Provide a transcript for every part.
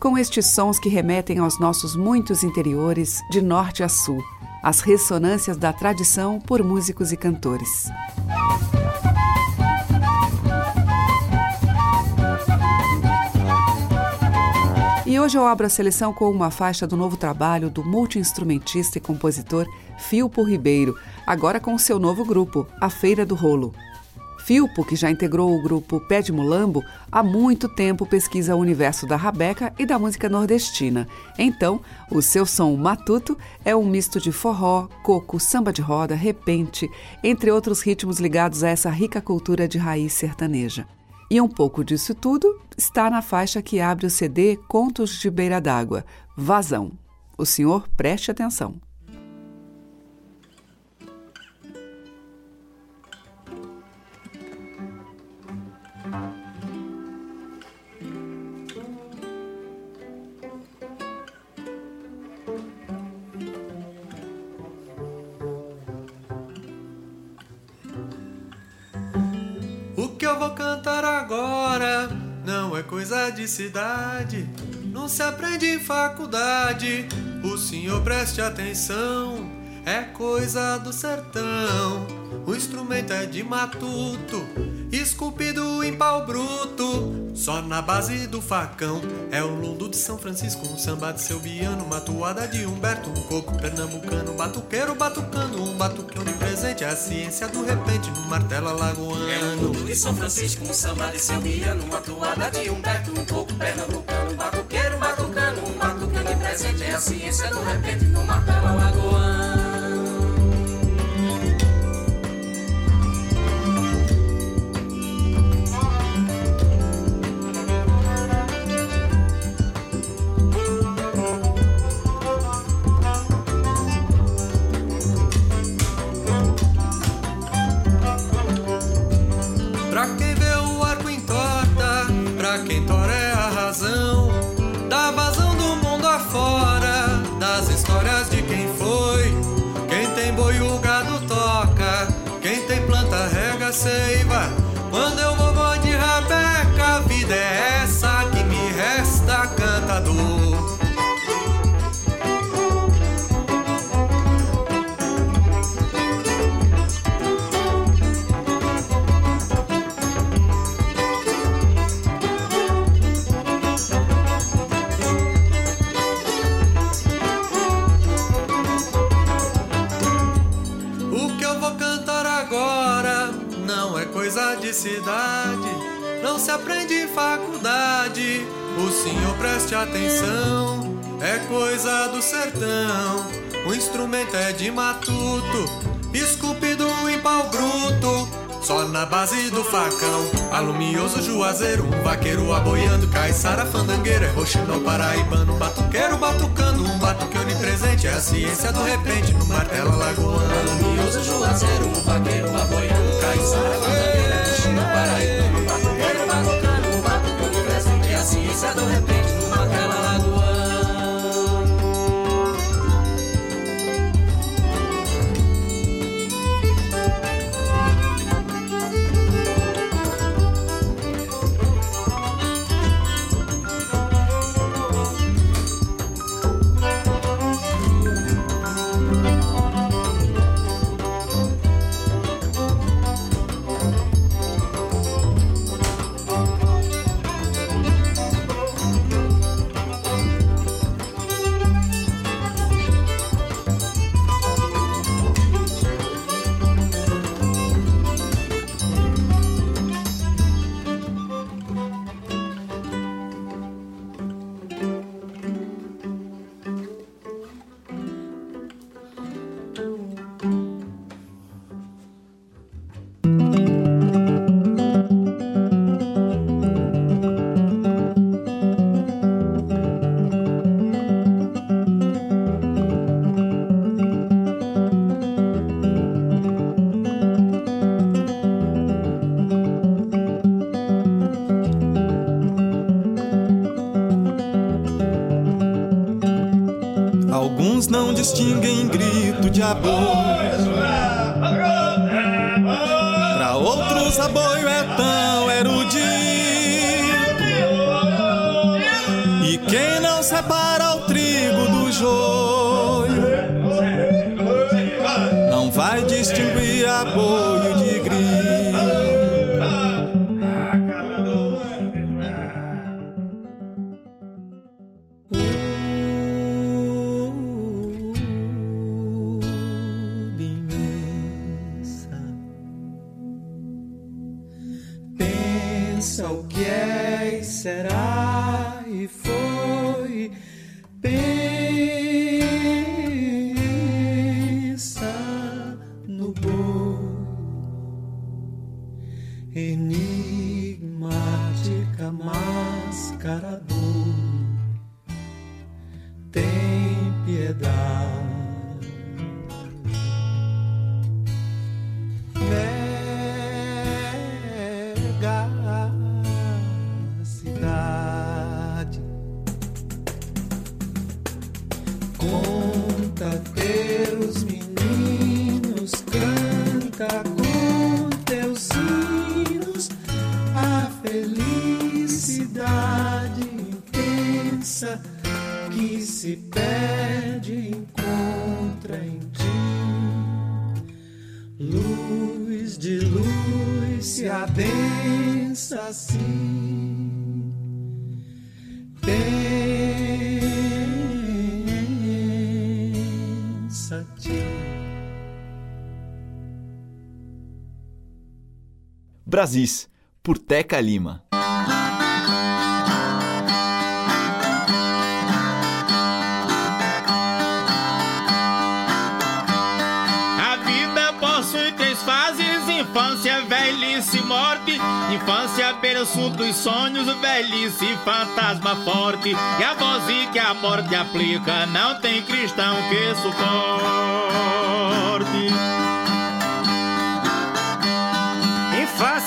com estes sons que remetem aos nossos muitos interiores, de norte a sul. As ressonâncias da tradição por músicos e cantores. E hoje eu abro a seleção com uma faixa do novo trabalho do multiinstrumentista e compositor Filpo Ribeiro, agora com seu novo grupo, A Feira do Rolo. Filpo, que já integrou o grupo Pé de Mulambo, há muito tempo pesquisa o universo da rabeca e da música nordestina. Então, o seu som matuto é um misto de forró, coco, samba de roda, repente, entre outros ritmos ligados a essa rica cultura de raiz sertaneja. E um pouco disso tudo está na faixa que abre o CD Contos de Beira d'Água, Vazão. O senhor preste atenção. Cantar agora não é coisa de cidade, não se aprende em faculdade. O senhor preste atenção, é coisa do sertão. O instrumento é de matuto, esculpido em pau bruto, só na base do facão. É o lundo de São Francisco, um samba de seu biano, uma toada de Humberto, um coco pernambucano, batuqueiro batucando, um batuque onipresente, é a ciência do repente no martelo alagoano. É o mundo de São Francisco, um samba de seu biano, uma toada de Humberto, um coco pernambucano, batuqueiro batucando, um batuque onipresente, é a ciência do repente no martelo alagoano. Seiva. Se aprende em faculdade. O senhor preste atenção, é coisa do sertão. O instrumento é de matuto, esculpido em pau bruto. Só na base do facão, alumioso juazeiro, um vaqueiro aboiando, caiçara fandangueira, é roxinol paraibano, batuqueiro batucando, um batuque onipresente, é a ciência do repente no martelo alagoano. Alumioso juazeiro, um vaqueiro aboiando, caiçara fandangueira, coxinha paraíba, um a ciência do repente Não distinguem grito de aboio. Para outros, aboio é tão erudito. E quem não separa o trigo do joio não vai distinguir aboio Brasis, por Teca Lima. A vida possui três fases: infância, velhice e morte. Infância, berço dos sonhos, velhice, fantasma forte. E a voz que a morte aplica, não tem cristão que suporte.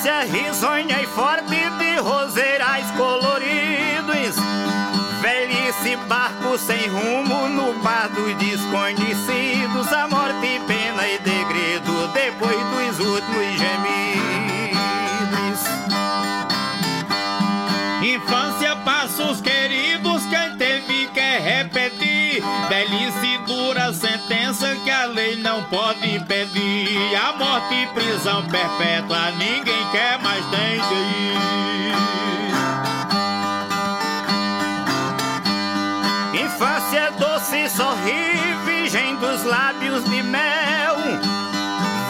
Infância risonha e forte de roseirais coloridos. Velhice, barco sem rumo no mar dos desconhecidos. A morte, pena e degredo depois dos últimos gemidos. A lei não pode impedir. A morte e prisão perpétua, ninguém quer mais tem. Infância doce, sorri, virgem dos lábios de mel.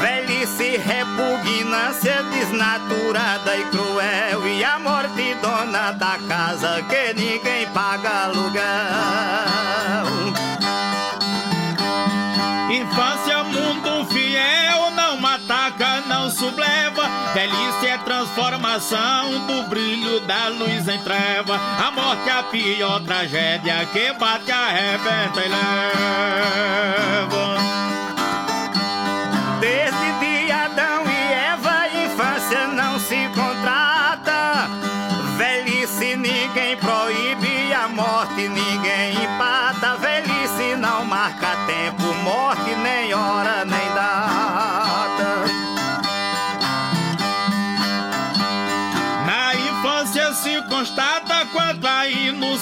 Velhice, repugnância desnaturada e cruel. E a morte, dona da casa, que ninguém paga transformação do brilho da luz em treva. A morte é a pior tragédia que bate, arrebenta e leva.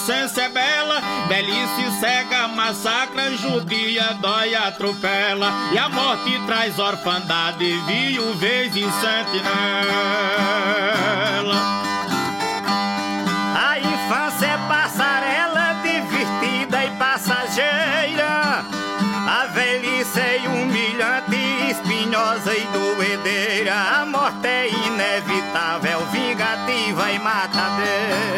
Inocência é bela. Velhice cega, massacra, judia, dói, atropela. E a morte traz orfandade, viuvez e sentinela. A infância é passarela, divertida e passageira. A velhice é humilhante, espinhosa e doedeira. A morte é inevitável, vingativa e matadeira.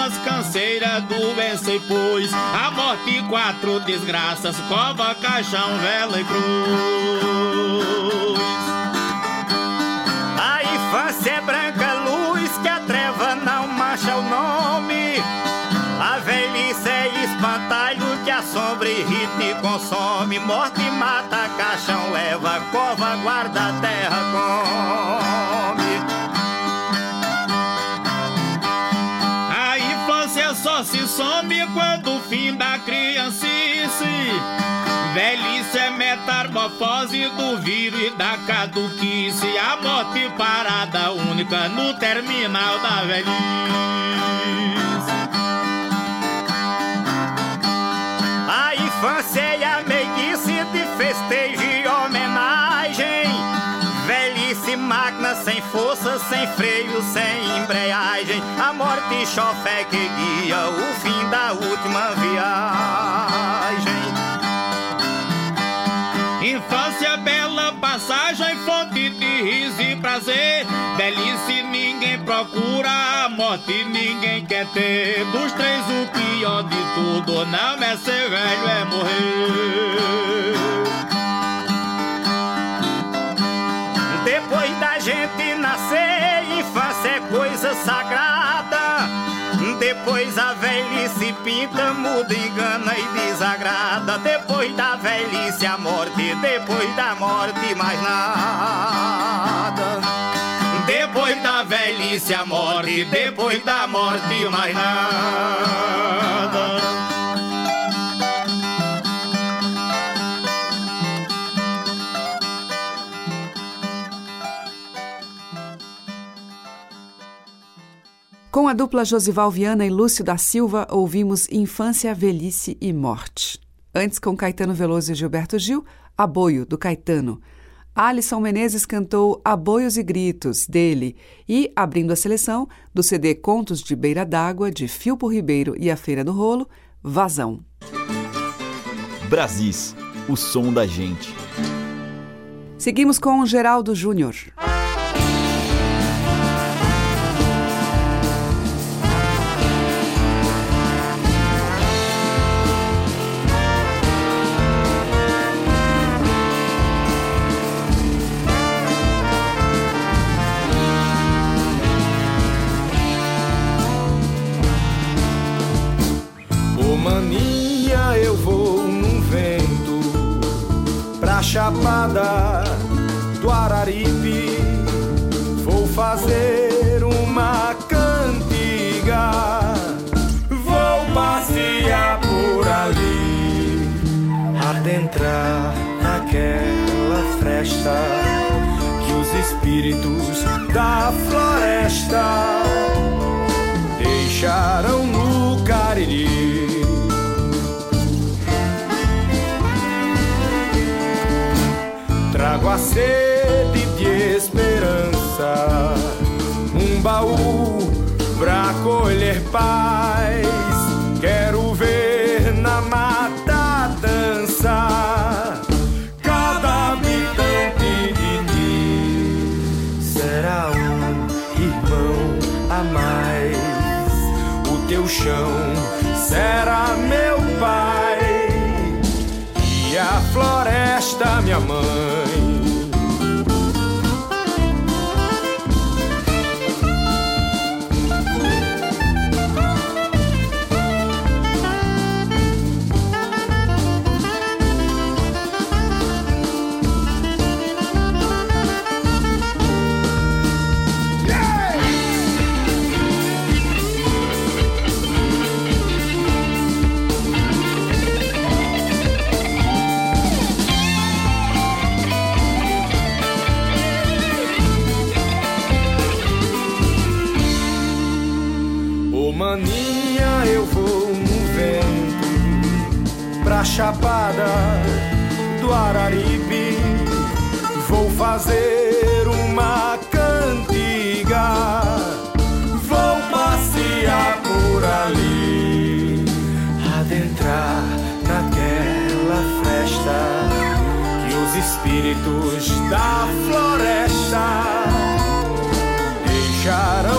Sintomas: canseira, doença e pus. A morte, quatro desgraças: cova, caixão, vela e cruz. A infância é branca luz que a treva não mancha o nome. A velhice é espantalho que a sombra irrita e consome. Morte mata, caixão leva, cova guarda, Velhice é metamorfose do vírus e da caduquice. A morte parada única no terminal da velhice. A infância e a meiguice de festejo e homenagem. Velhice, máquina sem força, sem freio, sem embreagem. A morte chofé que guia o fim da última viagem. Prazer. Velhice, ninguém procura, morte ninguém quer ter. Dos três, o pior de tudo não é ser velho, é morrer. Depois da gente nascer, infância é coisa sagrada. Depois a velhice pinta, muda, engana e desagrada. Depois da velhice a morte, depois da morte mais nada. Velhice a morte, depois da morte mais nada. Com a dupla Josival Viana e Lúcio da Silva, ouvimos Infância, Velhice e Morte. Antes, com Caetano Veloso e Gilberto Gil, Aboio, do Caetano. Alisson Menezes cantou Aboios e Gritos, dele, e, abrindo a seleção, do CD Contos de Beira d'Água, de Filpo Ribeiro e a Feira do Rolo, Vazão. Brasis, o som da gente. Seguimos com Geraldo Júnior. Do Araripe. Vou fazer uma cantiga, vou passear por ali, adentrar naquela fresta que os espíritos da floresta deixaram no Cariri. Trago a sede de um baú pra colher paz. Chapada do Araripe. Vou fazer uma cantiga, vou passear por ali, adentrar naquela festa que os espíritos da floresta deixaram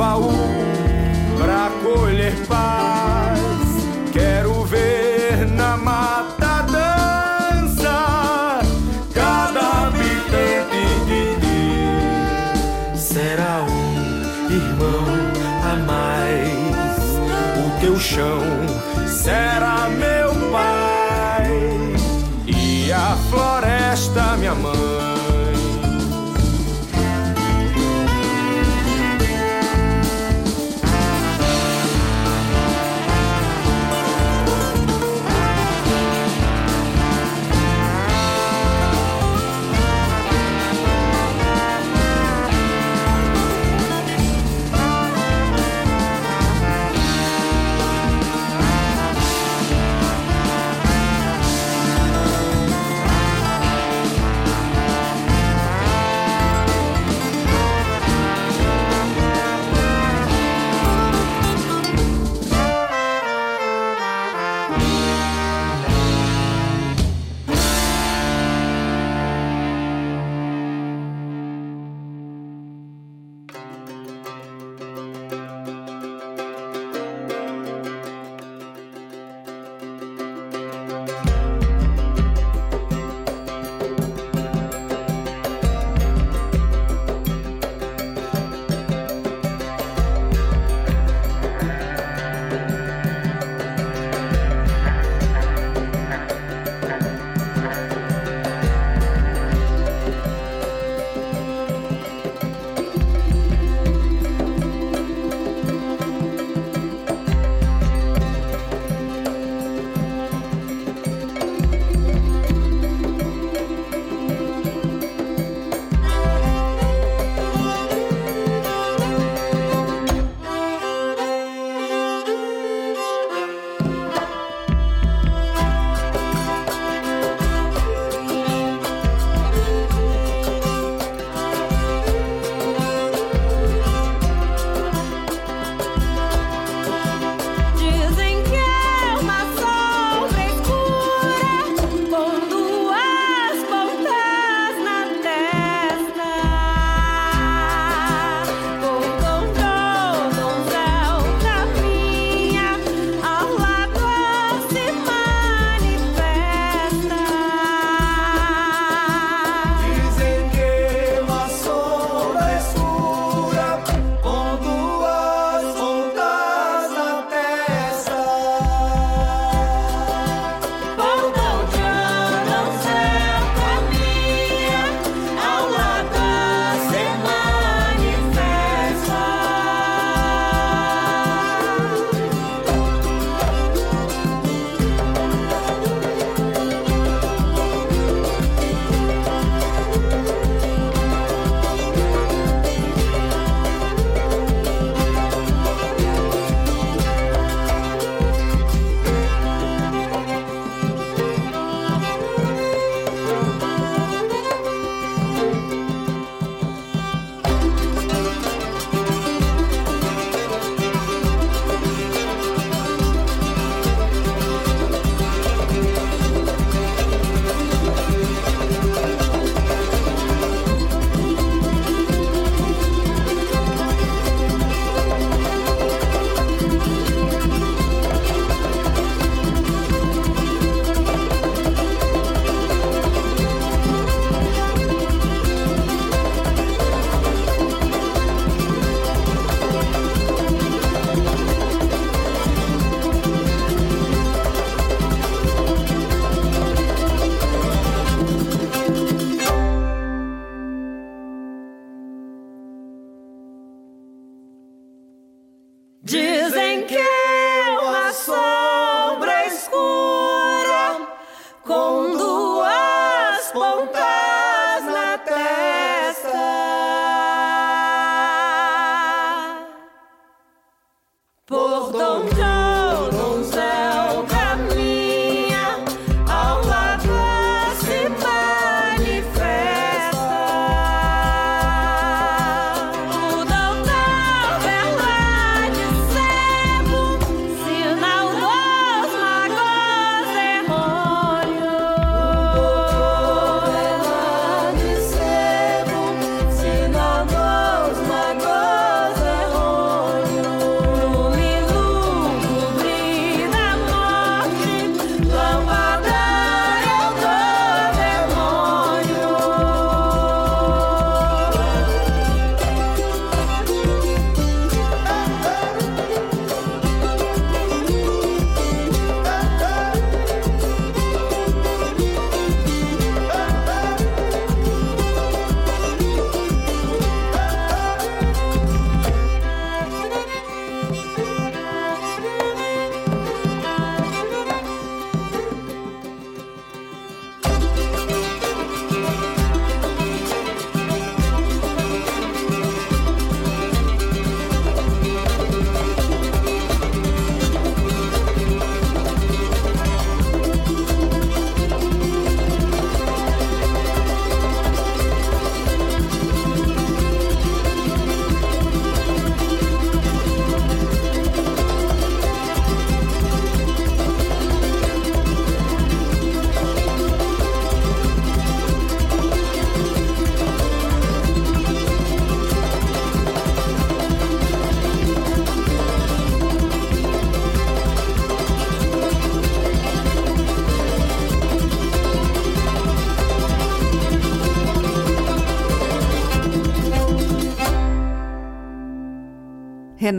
baú pra colher paz. Quero ver na mata dança cada habitante de ti. Será um irmão a mais. O teu chão será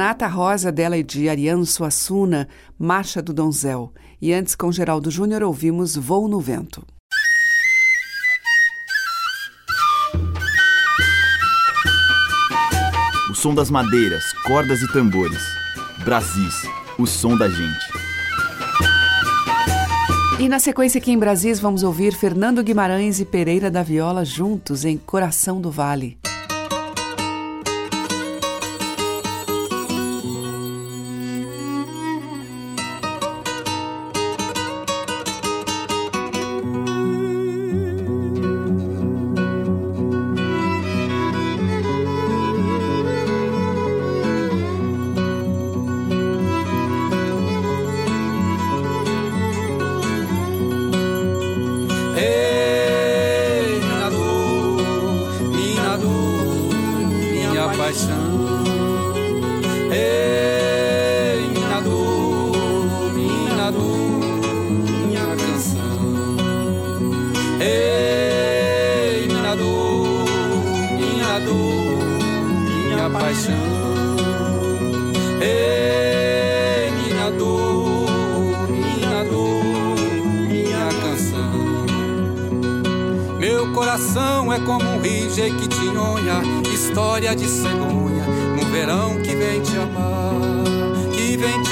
Renata Rosa, dela e de Ariano Suassuna, Marcha do Donzel. E antes, com Geraldo Júnior, ouvimos Voo no Vento. O som das madeiras, cordas e tambores. Brasis, o som da gente. E na sequência aqui em Brasis vamos ouvir Fernando Guimarães e Pereira da Viola juntos em Coração do Vale.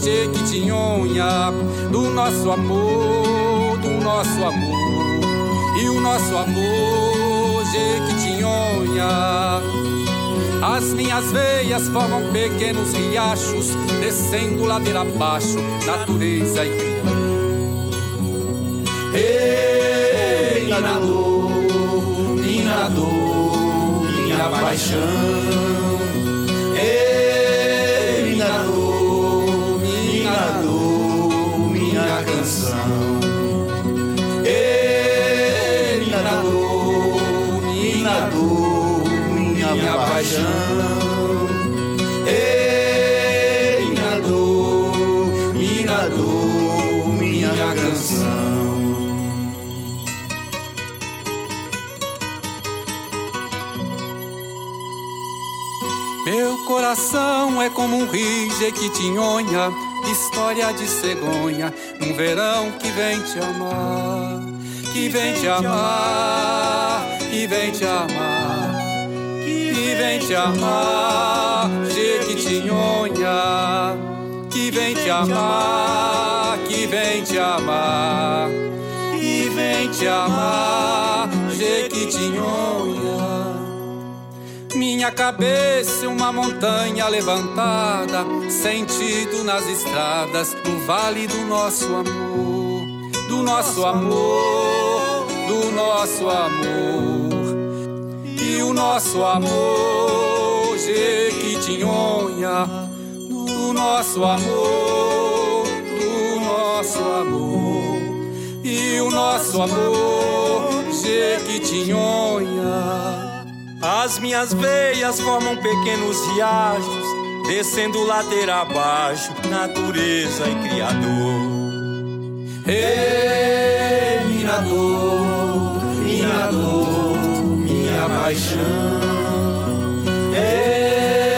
Jequitinhonha, do nosso amor, do nosso amor. E o nosso amor, Jequitinhonha. As minhas veias formam pequenos riachos, descendo ladeira abaixo, natureza e Ei, minha dor, minha dor, minha paixão. Minha paixão. coração é como um rio jequitinhonha, história de cegonha, um verão que vem te amar, que vem te amar, que vem te amar, vem te amar, jequitinhonha, que vem te amar, que vem te amar, que vem te amar, jequitinhonha. Minha cabeça uma montanha levantada, sentido nas estradas, no vale do nosso amor, do nosso amor, do nosso amor. E o nosso amor, Jequitinhonha, do nosso amor, do nosso amor. E o nosso amor, Jequitinhonha. As minhas veias formam pequenos riachos, descendo ladeira abaixo, natureza e criador. Ei, minha dor, minha dor, minha paixão. Ei,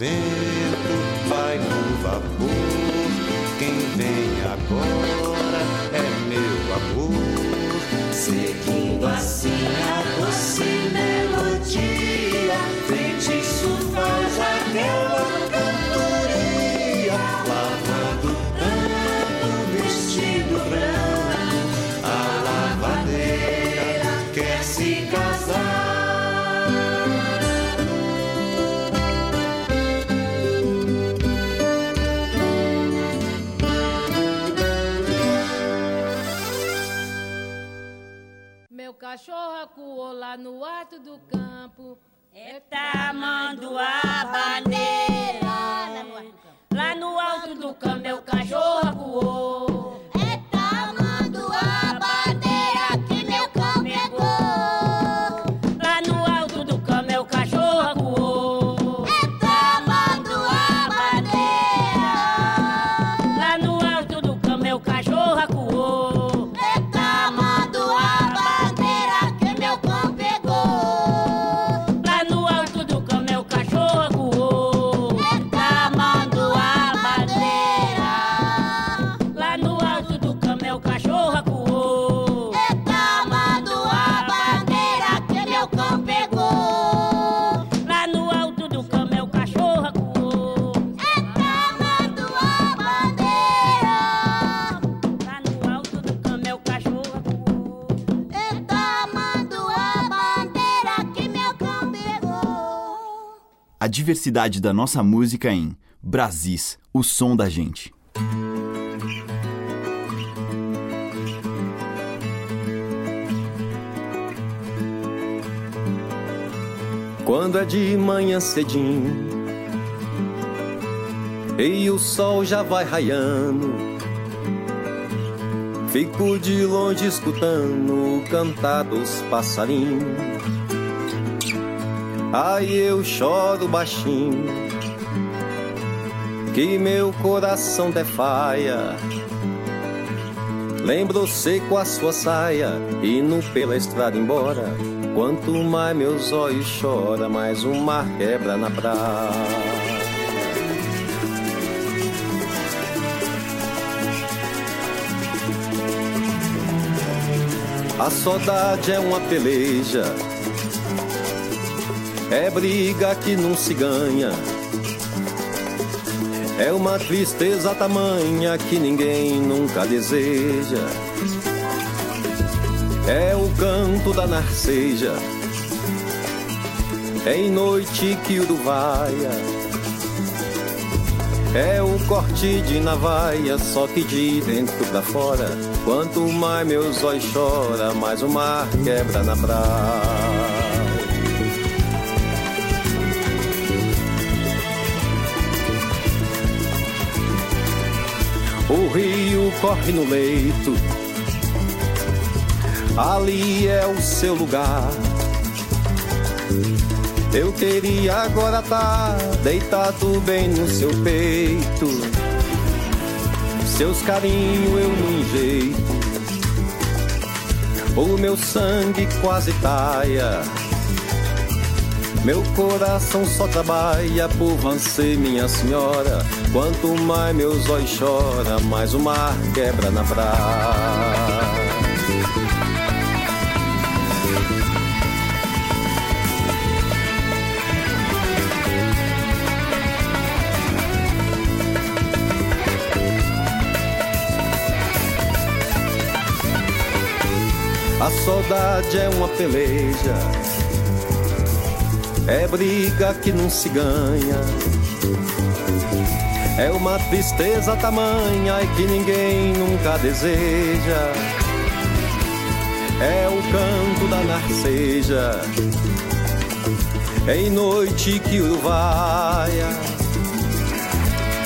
vento, vai no vapor, quem vem agora é meu amor. Seguindo assim a doce cachorro acuou lá no alto do campo. É tamanduá bandeira. Lá no alto do campo, meu cachorro acuou. Diversidade da nossa música em Brasis, o som da gente. Quando é de manhã cedinho e o sol já vai raiando, fico de longe escutando o cantar dos passarinhos Aí eu choro baixinho que meu coração defaia. Lembro seco a sua saia, indo pela estrada embora. Quanto mais meus olhos choram, mais o mar quebra na praia. A saudade é uma peleja, é briga que não se ganha. É uma tristeza tamanha que ninguém nunca deseja. É o canto da narceja, é em noite que uruvaia. É o corte de navalha, só que de dentro pra fora. Quanto mais meus olhos choram, mais o mar quebra na praia. O rio corre no leito, ali é o seu lugar. Eu queria agora tá deitado bem no seu peito. Seus carinhos eu não enjeito. O meu sangue quase taia. Meu coração só trabalha por você, minha senhora. Quanto mais meus olhos choram, mais o mar quebra na praia. A saudade é uma peleja, é briga que não se ganha. É uma tristeza tamanha e que ninguém nunca deseja. É o canto da narceja, é em noite que uruvaia.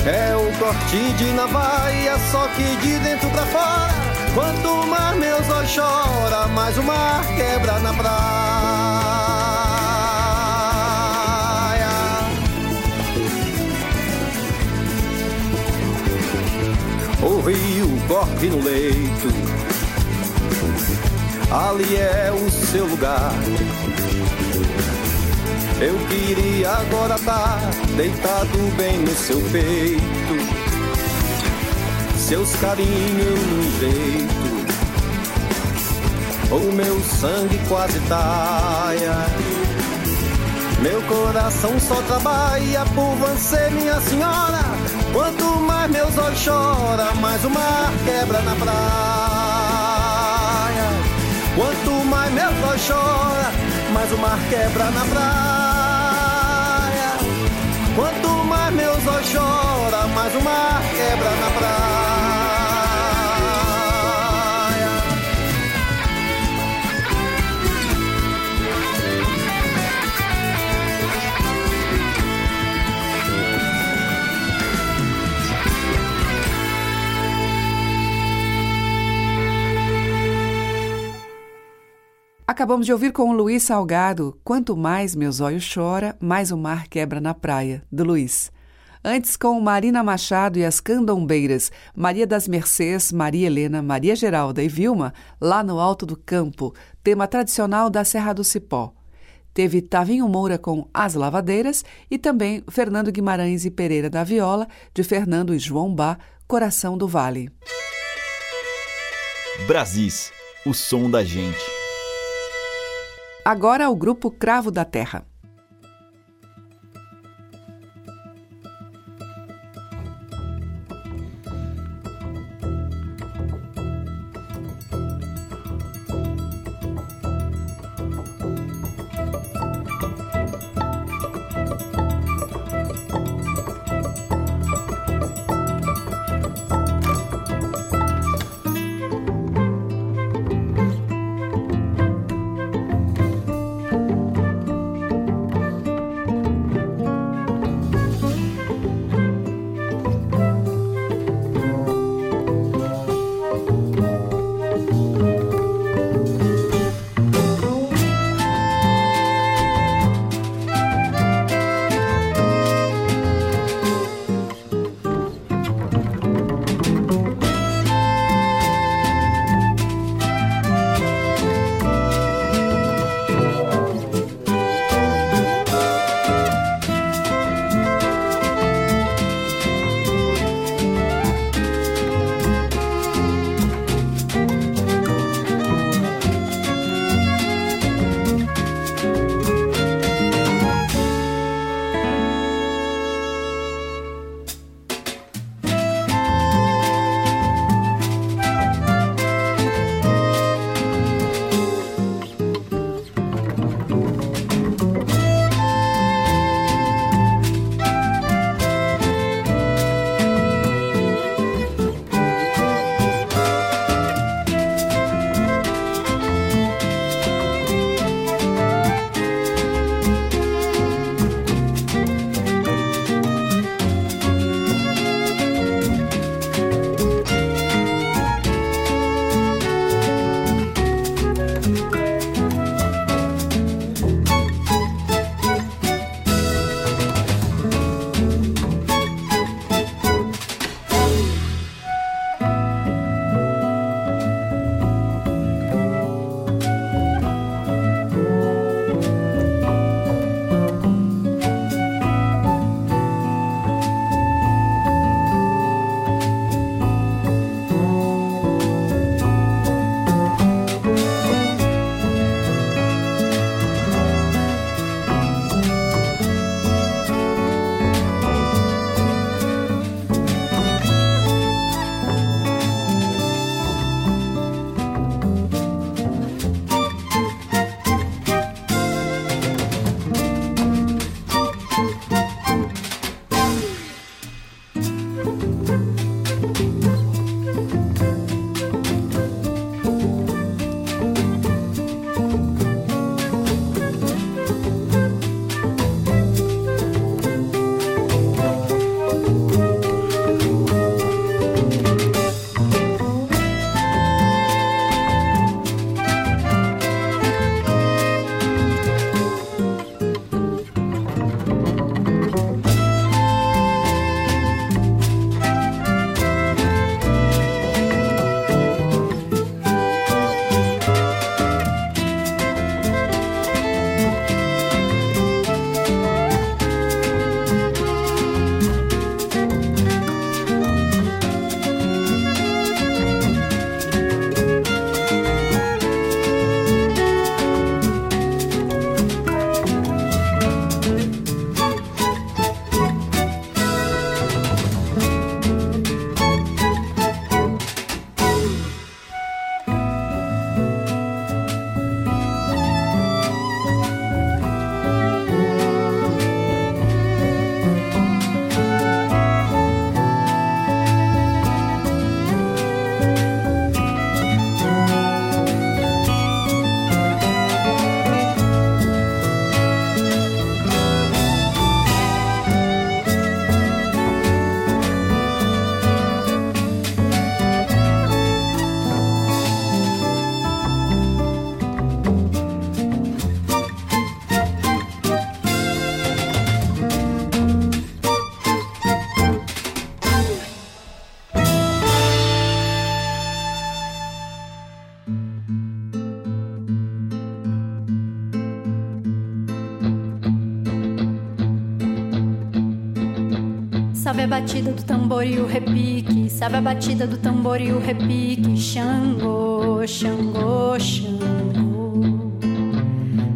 É o corte de navalha, só que de dentro pra fora. Quanto mais meus olhos choram, mais o mar quebra na praia. O rio corre no leito, ali é o seu lugar. Eu queria agora estar tá deitado bem no seu peito seus carinhos no jeito. O meu sangue quase taia. Meu coração só trabalha por você, minha senhora. Quanto mais meus olhos choram, mais o mar quebra na praia. Quanto mais meus olhos choram, mais o mar quebra na praia. Quanto mais meus olhos choram, mais o mar quebra na praia. Acabamos de ouvir com o Luiz Salgado, Quanto mais meus olhos chora, mais o mar quebra na praia, do Luiz. Antes com Marina Machado e as Candombeiras, Maria das Mercês, Maria Helena, Maria Geralda e Vilma, lá no Alto do Campo, tema tradicional da Serra do Cipó. Teve Tavinho Moura com As Lavadeiras e também Fernando Guimarães e Pereira da Viola, de Fernando e João Bá, Coração do Vale. Brasis, o som da gente. Agora o grupo Cravo da Terra. batida do tambor e o repique, sabe a batida do tambor e o repique. Xangô, Xangô, Xangô.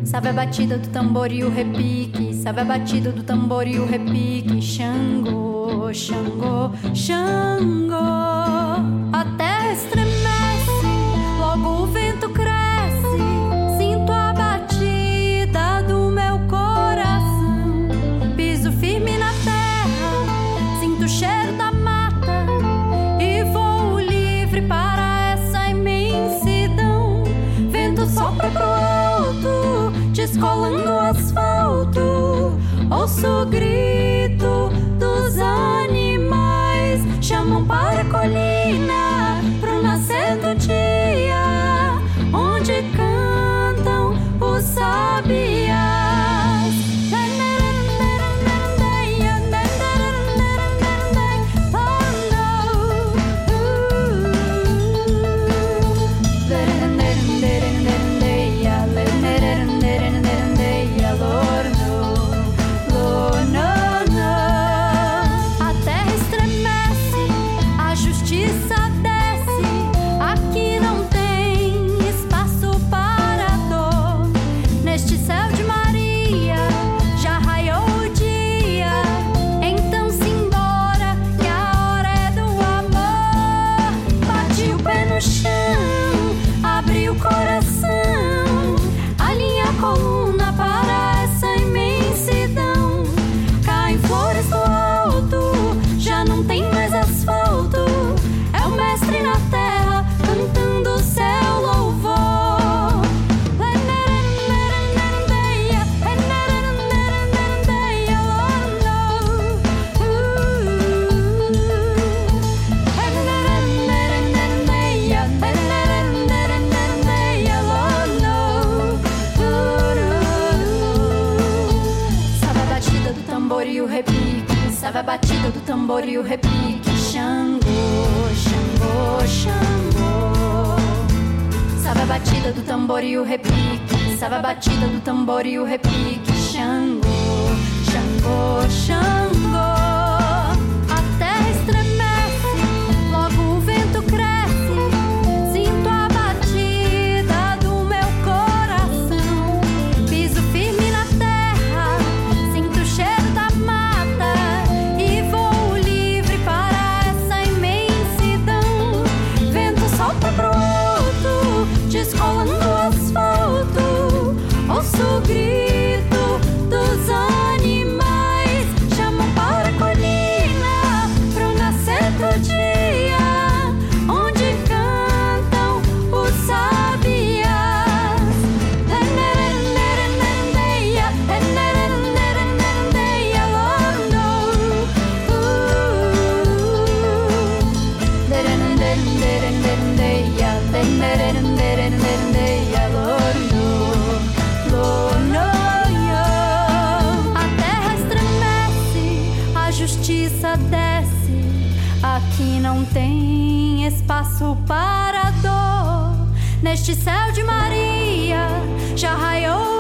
Sabe a batida do tambor e o repique, sabe a batida do tambor e o repique. Xangô, Xangô, Xangô. so green. sobre Este céu de Maria já raiou.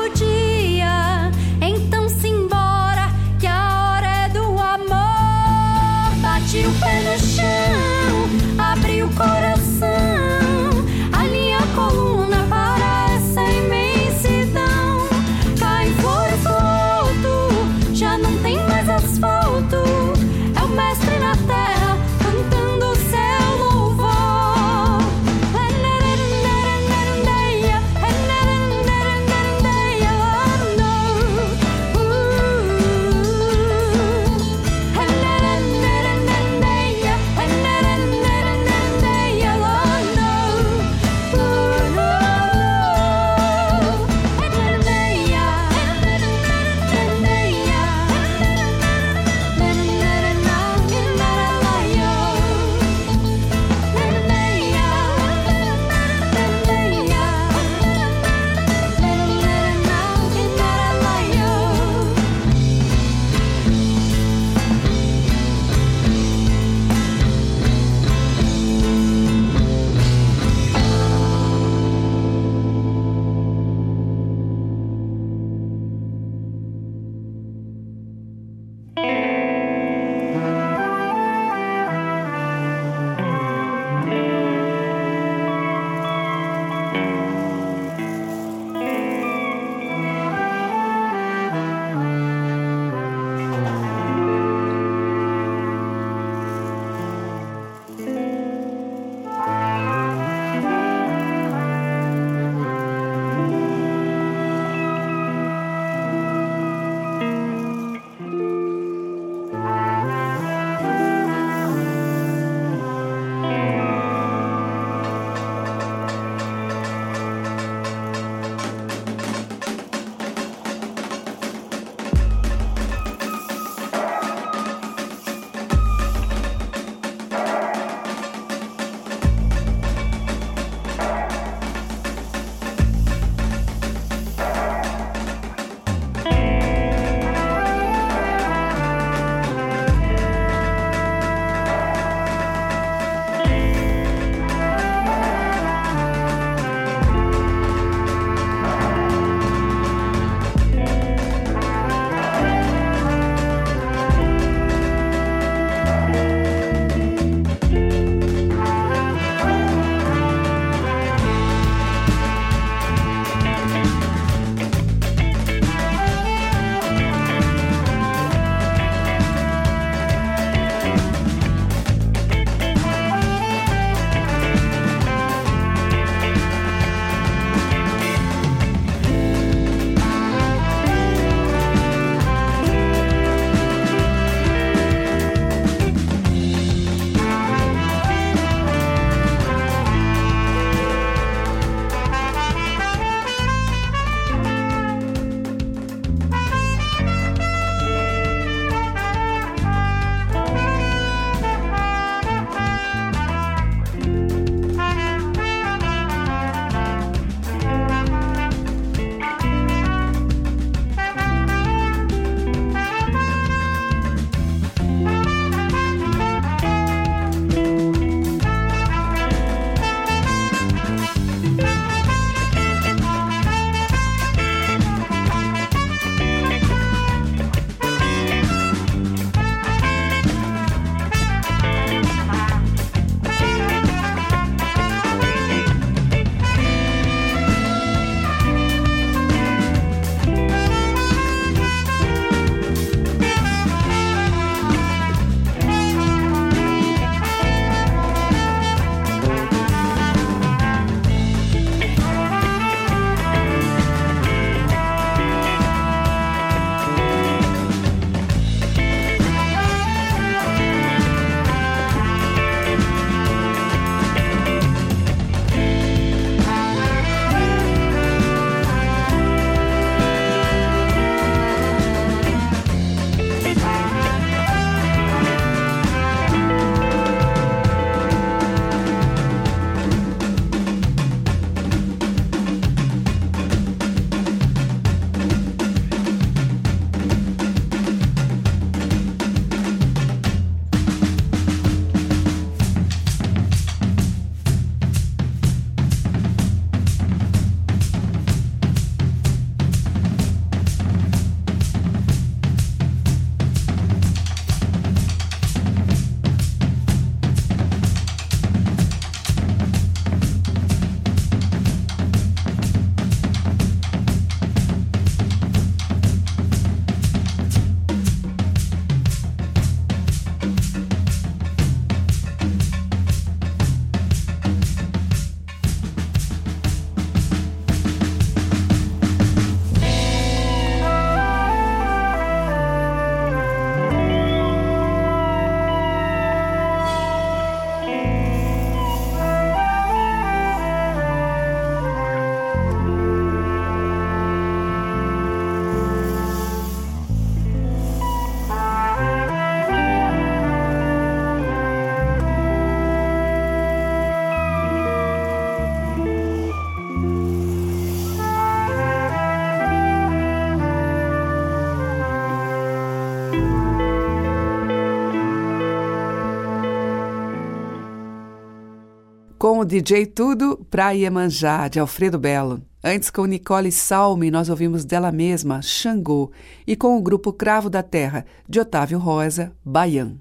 Com o DJ Tudo, Pra Iemanjá, de Alfredo Belo. Antes, com Nicole Salme, nós ouvimos dela mesma, Xangô. E com o grupo Cravo da Terra, de Otávio Rosa, Baian.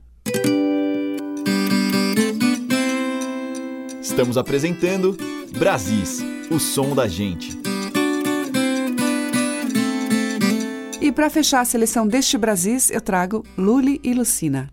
Estamos apresentando Brasis, o som da gente. E para fechar a seleção deste Brasis, eu trago Luli e Lucina.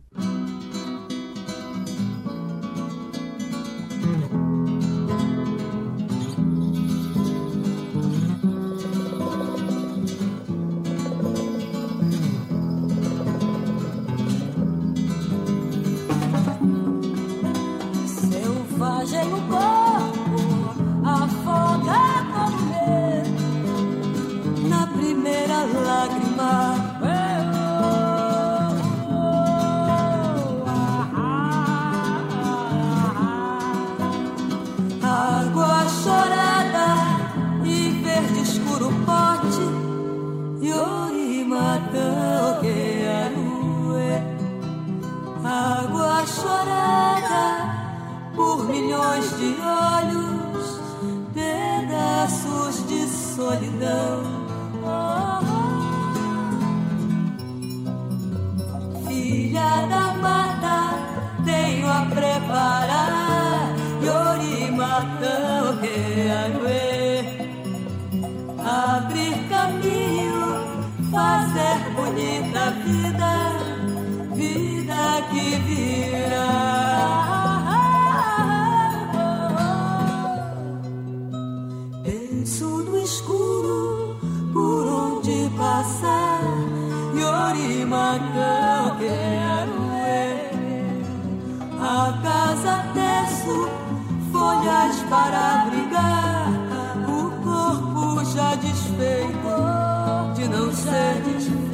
Abraça terço, folhas para abrigar. O corpo já desfeito de não ser desfeito.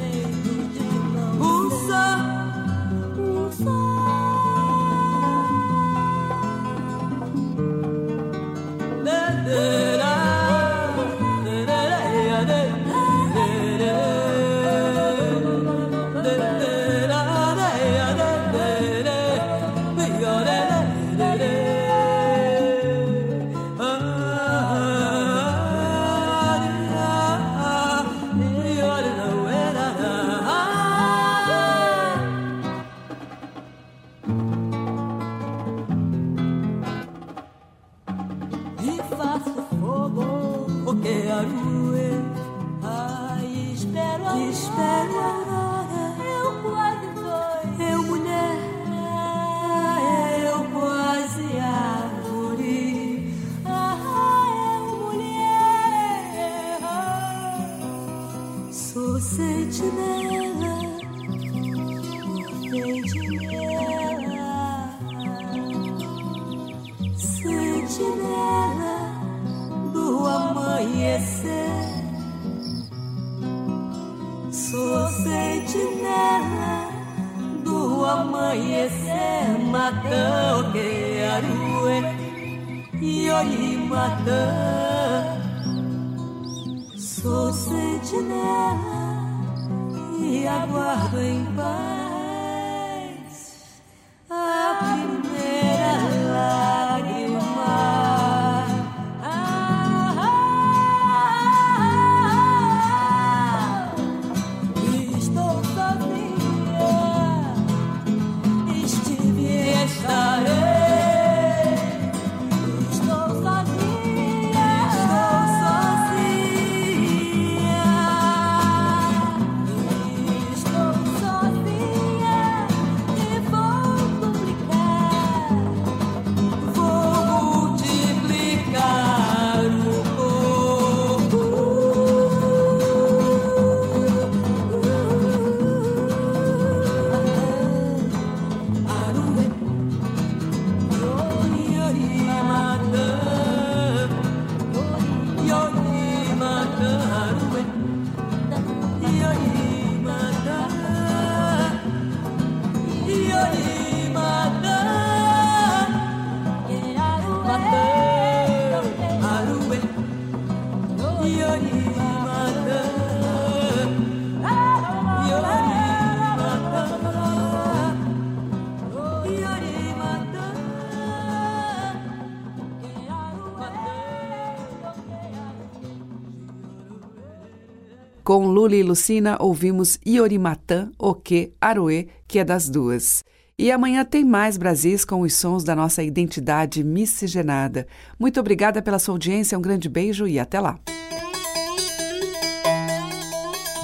Luli e Lucina, ouvimos Iorimatã, Oque, Aroê, que é das duas. E amanhã tem mais Brasis com os sons da nossa identidade miscigenada. Muito obrigada pela sua audiência, um grande beijo e até lá.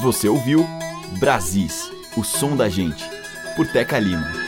Você ouviu Brasis, o som da gente, por Teca Lima.